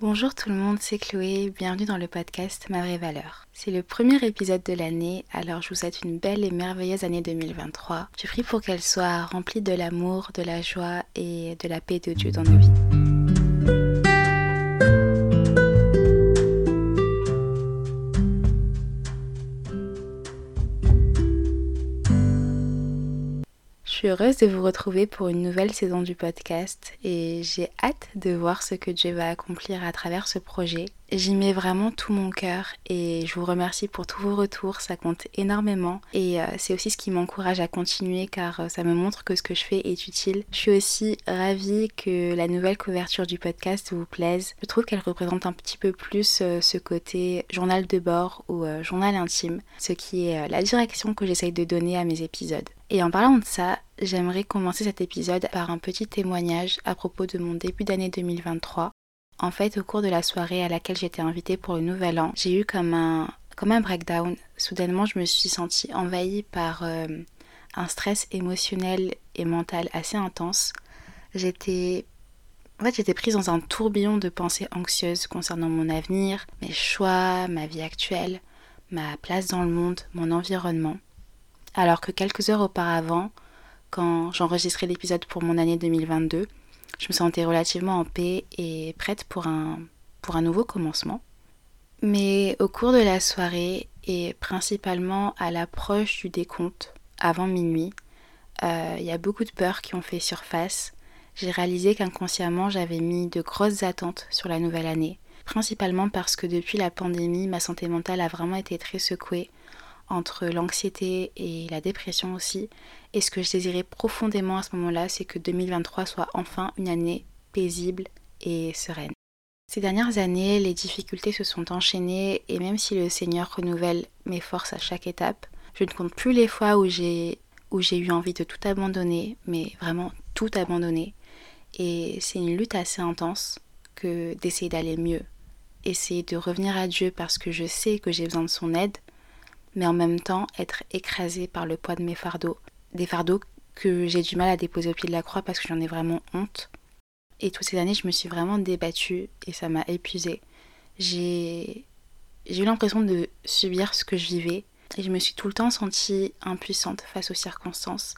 Bonjour tout le monde, c'est Chloé, bienvenue dans le podcast Ma vraie valeur. C'est le premier épisode de l'année, alors je vous souhaite une belle et merveilleuse année 2023. Je prie pour qu'elle soit remplie de l'amour, de la joie et de la paix de Dieu dans nos vies. Suis heureuse de vous retrouver pour une nouvelle saison du podcast et j'ai hâte de voir ce que Dieu va accomplir à travers ce projet. J'y mets vraiment tout mon cœur et je vous remercie pour tous vos retours, ça compte énormément et euh, c'est aussi ce qui m'encourage à continuer car euh, ça me montre que ce que je fais est utile. Je suis aussi ravie que la nouvelle couverture du podcast vous plaise. Je trouve qu'elle représente un petit peu plus euh, ce côté journal de bord ou journal intime, ce qui est la direction que j'essaye de donner à mes épisodes. Et en parlant de ça, j'aimerais commencer cet épisode par un petit témoignage à propos de mon début d'année 2023. En fait, au cours de la soirée à laquelle j'étais invitée pour le nouvel an, j'ai eu comme un, comme un breakdown. Soudainement, je me suis sentie envahie par euh, un stress émotionnel et mental assez intense. J'étais en fait, j'étais prise dans un tourbillon de pensées anxieuses concernant mon avenir, mes choix, ma vie actuelle, ma place dans le monde, mon environnement alors que quelques heures auparavant, quand j'enregistrais l'épisode pour mon année 2022, je me sentais relativement en paix et prête pour un, pour un nouveau commencement. Mais au cours de la soirée et principalement à l'approche du décompte, avant minuit, euh, il y a beaucoup de peurs qui ont fait surface. J'ai réalisé qu'inconsciemment j'avais mis de grosses attentes sur la nouvelle année, principalement parce que depuis la pandémie, ma santé mentale a vraiment été très secouée entre l'anxiété et la dépression aussi. Et ce que je désirais profondément à ce moment-là, c'est que 2023 soit enfin une année paisible et sereine. Ces dernières années, les difficultés se sont enchaînées et même si le Seigneur renouvelle mes forces à chaque étape, je ne compte plus les fois où j'ai où j'ai eu envie de tout abandonner, mais vraiment tout abandonner. Et c'est une lutte assez intense que d'essayer d'aller mieux, essayer de revenir à Dieu parce que je sais que j'ai besoin de son aide, mais en même temps être écrasée par le poids de mes fardeaux. Des fardeaux que j'ai du mal à déposer au pied de la croix parce que j'en ai vraiment honte. Et toutes ces années, je me suis vraiment débattue et ça m'a épuisée. J'ai eu l'impression de subir ce que je vivais et je me suis tout le temps sentie impuissante face aux circonstances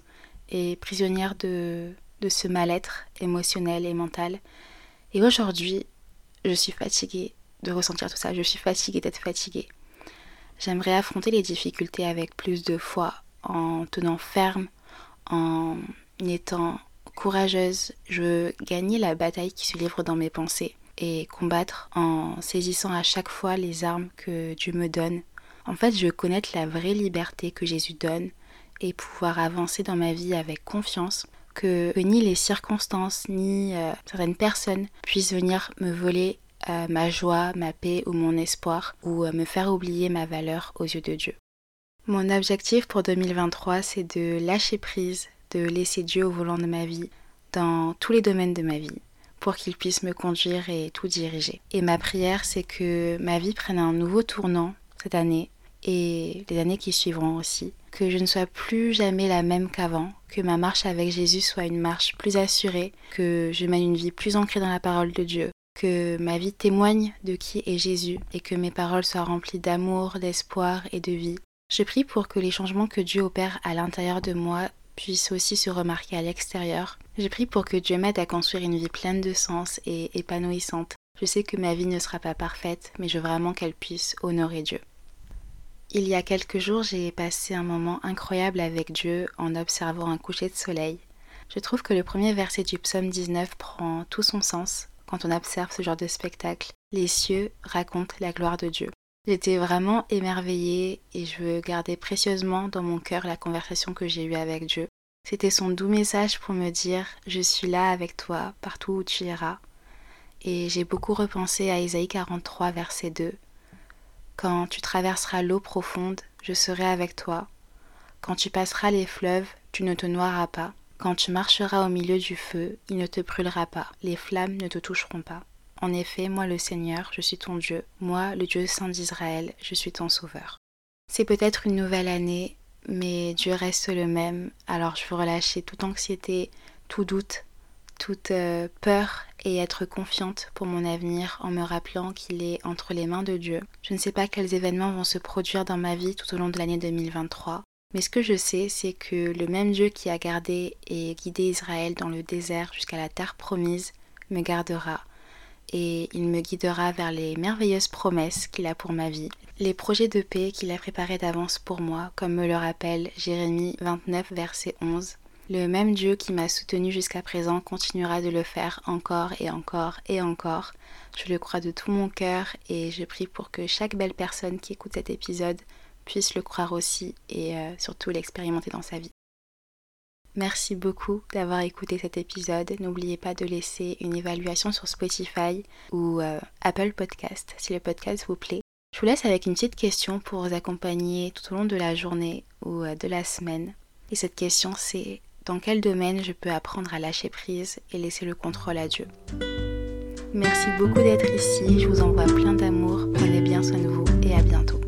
et prisonnière de, de ce mal-être émotionnel et mental. Et aujourd'hui, je suis fatiguée de ressentir tout ça. Je suis fatiguée d'être fatiguée. J'aimerais affronter les difficultés avec plus de foi, en tenant ferme, en étant courageuse. Je veux gagner la bataille qui se livre dans mes pensées et combattre en saisissant à chaque fois les armes que Dieu me donne. En fait, je veux connaître la vraie liberté que Jésus donne et pouvoir avancer dans ma vie avec confiance que, ni les circonstances ni euh, certaines personnes puissent venir me voler ma joie, ma paix ou mon espoir, ou me faire oublier ma valeur aux yeux de Dieu. Mon objectif pour 2023, c'est de lâcher prise, de laisser Dieu au volant de ma vie, dans tous les domaines de ma vie, pour qu'il puisse me conduire et tout diriger. Et ma prière, c'est que ma vie prenne un nouveau tournant cette année et les années qui suivront aussi, que je ne sois plus jamais la même qu'avant, que ma marche avec Jésus soit une marche plus assurée, que je mène une vie plus ancrée dans la parole de Dieu, que ma vie témoigne de qui est Jésus et que mes paroles soient remplies d'amour, d'espoir et de vie. Je prie pour que les changements que Dieu opère à l'intérieur de moi puissent aussi se remarquer à l'extérieur. Je prie pour que Dieu m'aide à construire une vie pleine de sens et épanouissante. Je sais que ma vie ne sera pas parfaite, mais je veux vraiment qu'elle puisse honorer Dieu. Il y a quelques jours, j'ai passé un moment incroyable avec Dieu en observant un coucher de soleil. Je trouve que le premier verset du psaume 19 prend tout son sens quand on observe ce genre de spectacle. Les cieux racontent la gloire de Dieu. J'étais vraiment émerveillée et je veux garder précieusement dans mon cœur la conversation que j'ai eue avec Dieu. C'était son doux message pour me dire Je suis là avec toi partout où tu iras. Et j'ai beaucoup repensé à Isaïe 43, verset 2. Quand tu traverseras l'eau profonde, je serai avec toi. Quand tu passeras les fleuves, tu ne te noieras pas. Quand tu marcheras au milieu du feu, il ne te brûlera pas, les flammes ne te toucheront pas. En effet, moi le Seigneur, je suis ton Dieu, moi le Dieu saint d'Israël, je suis ton Sauveur. C'est peut-être une nouvelle année, mais Dieu reste le même, alors je veux relâcher toute anxiété, tout doute, toute euh, peur et être confiante pour mon avenir en me rappelant qu'il est entre les mains de Dieu. Je ne sais pas quels événements vont se produire dans ma vie tout au long de l'année 2023, mais ce que je sais, c'est que le même Dieu qui a gardé et guidé Israël dans le désert jusqu'à la terre promise me gardera et il me guidera vers les merveilleuses promesses qu'il a pour ma vie, les projets de paix qu'il a préparés d'avance pour moi, comme me le rappelle Jérémie 29, verset 11. Le même Dieu qui m'a soutenu jusqu'à présent continuera de le faire encore et encore et encore. Je le crois de tout mon cœur et je prie pour que chaque belle personne qui écoute cet épisode puisse le croire aussi et euh, surtout l'expérimenter dans sa vie. Merci beaucoup d'avoir écouté cet épisode. N'oubliez pas de laisser une évaluation sur Spotify ou euh, Apple Podcast si le podcast vous plaît. Je vous laisse avec une petite question pour vous accompagner tout au long de la journée ou euh, de la semaine. Et cette question c'est dans quel domaine je peux apprendre à lâcher prise et laisser le contrôle à Dieu? Merci beaucoup d'être ici, je vous envoie plein d'amour, prenez bien soin de vous et à bientôt.